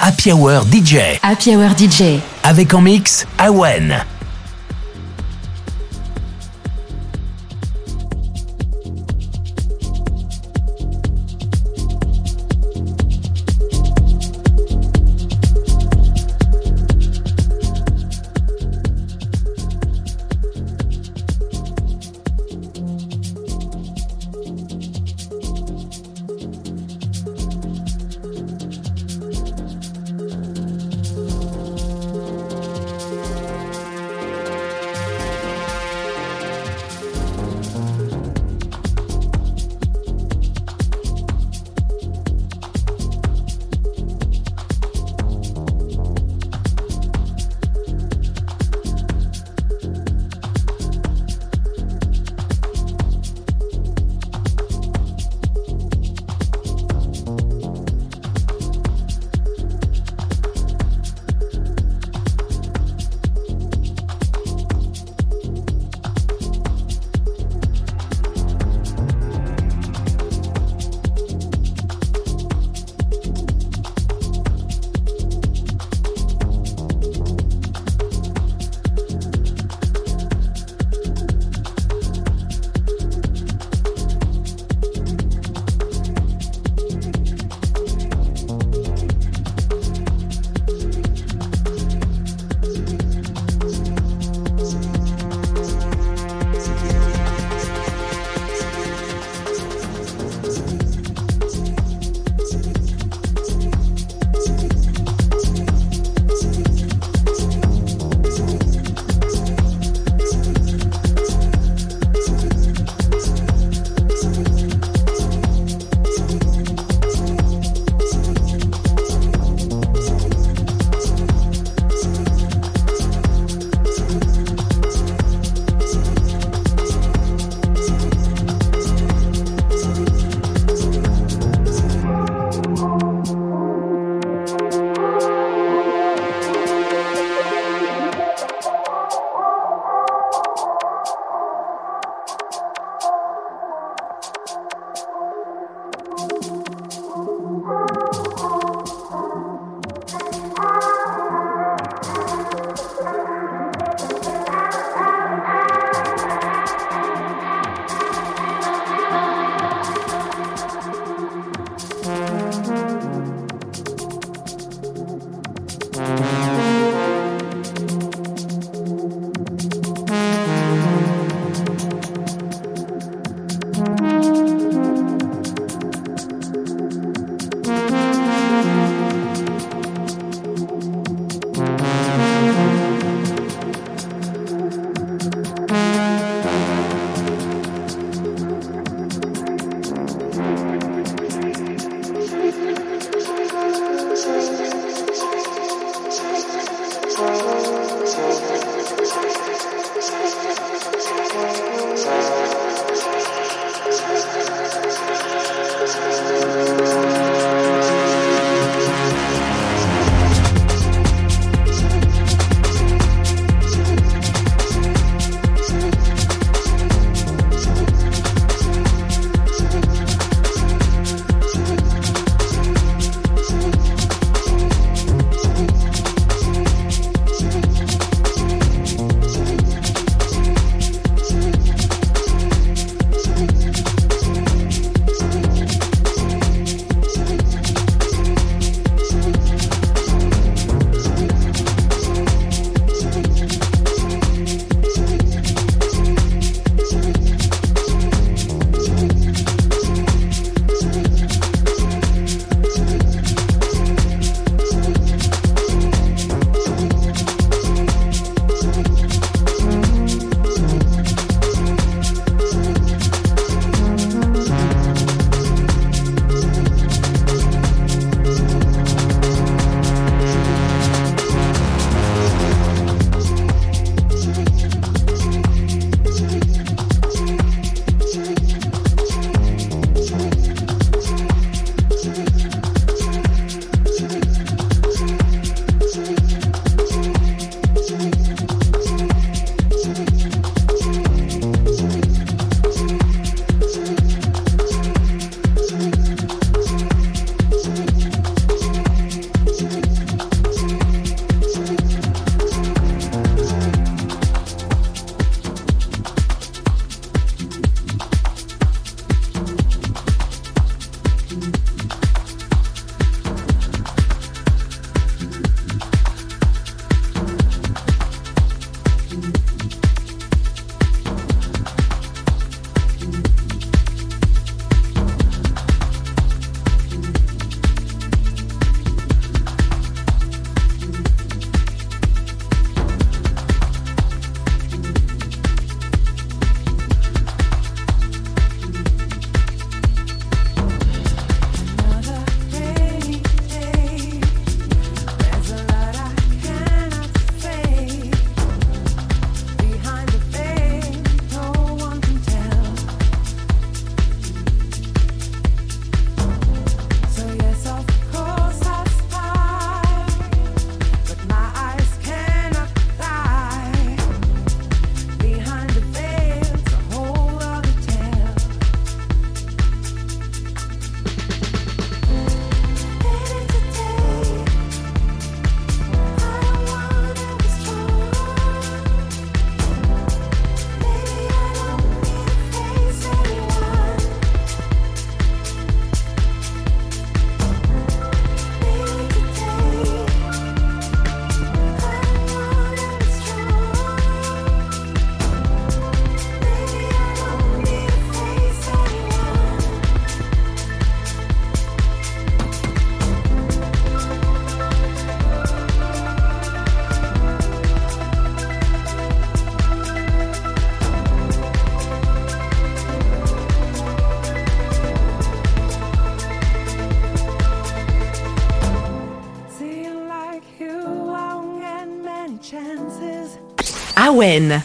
Happy Hour DJ. Happy Hour DJ. Avec en mix, Awen.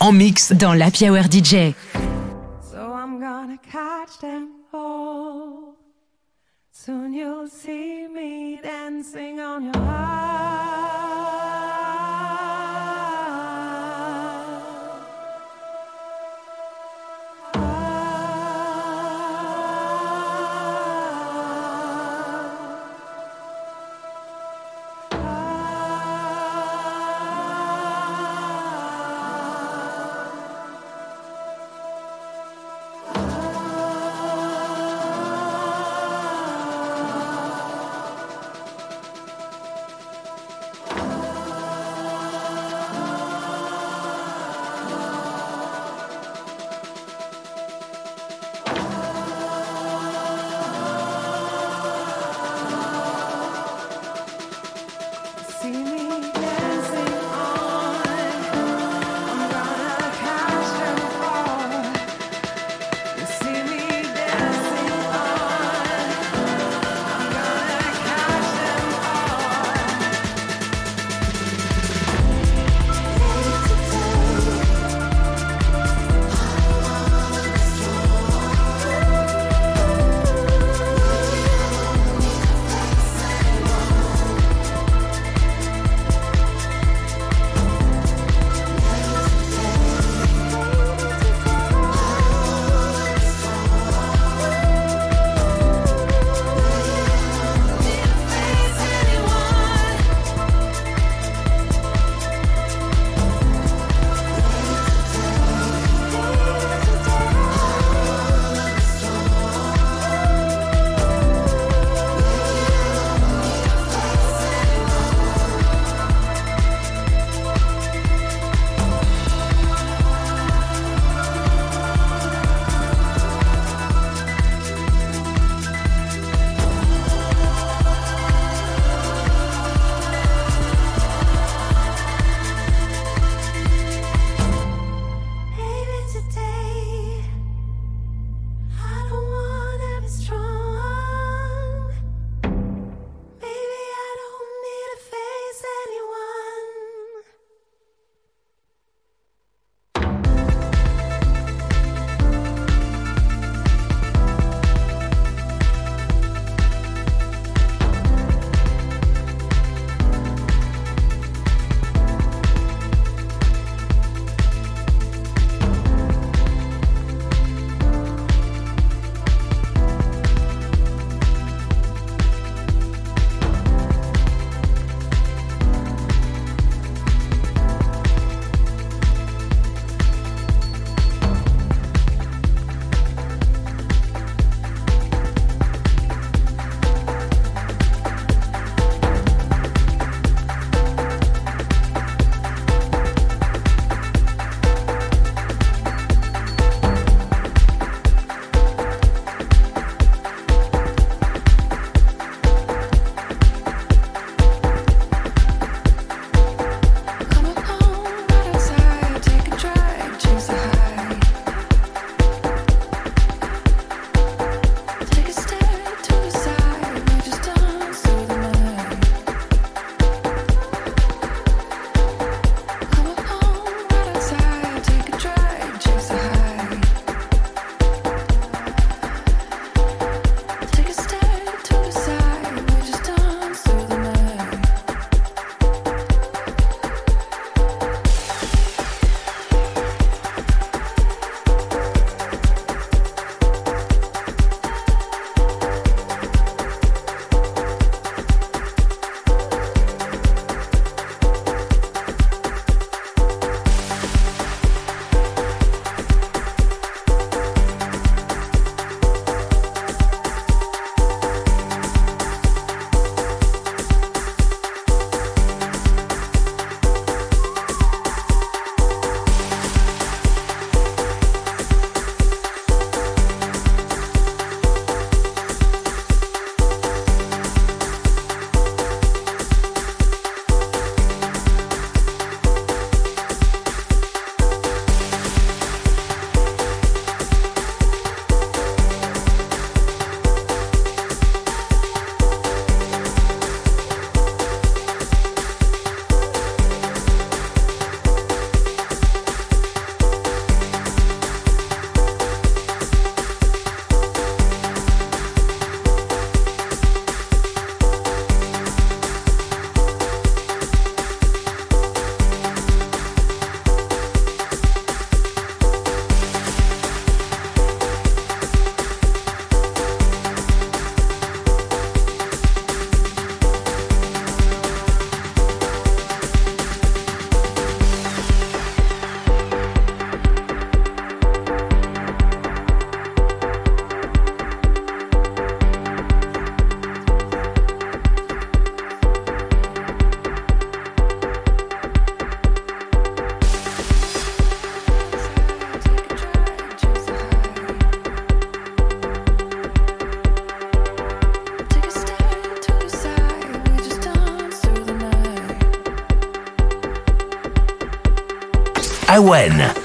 En mix dans la Hour DJ.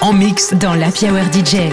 En mix dans la Hour DJ.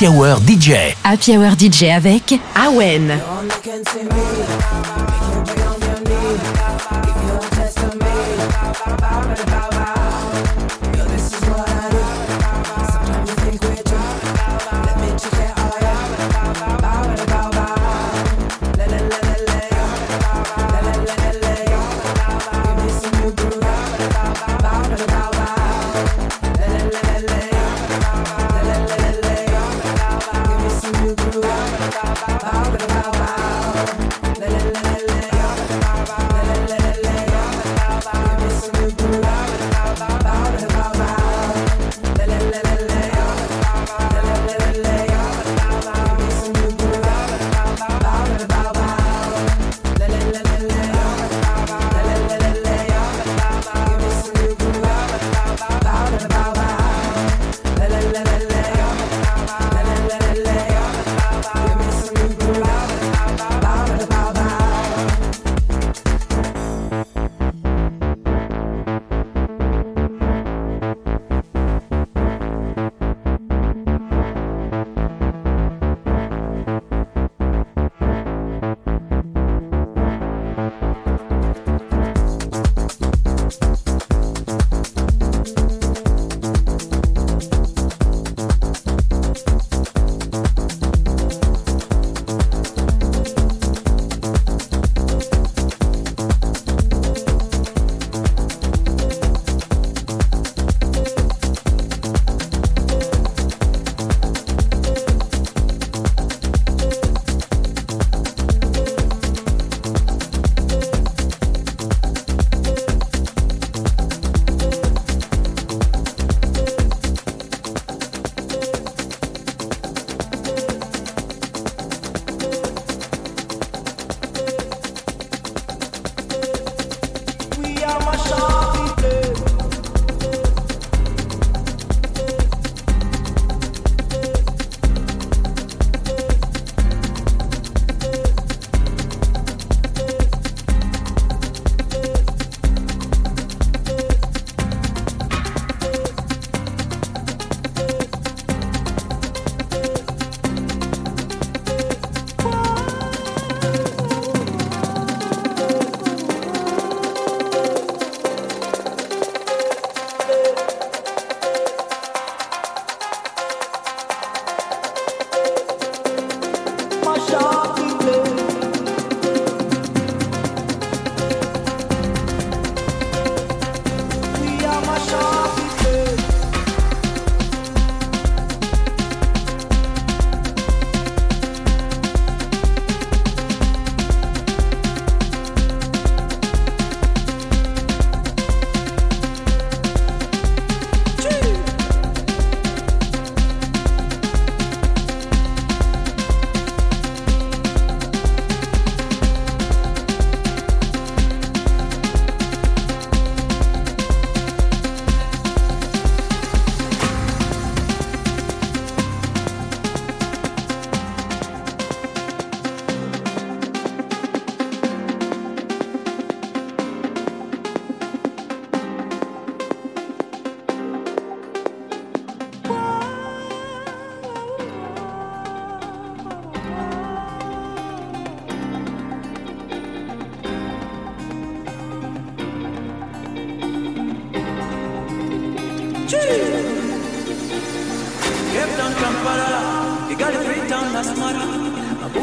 Happy Hour DJ. Happy Hour DJ avec Awen.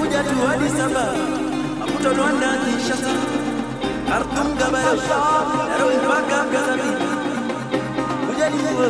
kuja tu Addis Ababa akutanwanda Kinshasa Khartoum Gabayosha Nairobi mpaka kuja ni wewe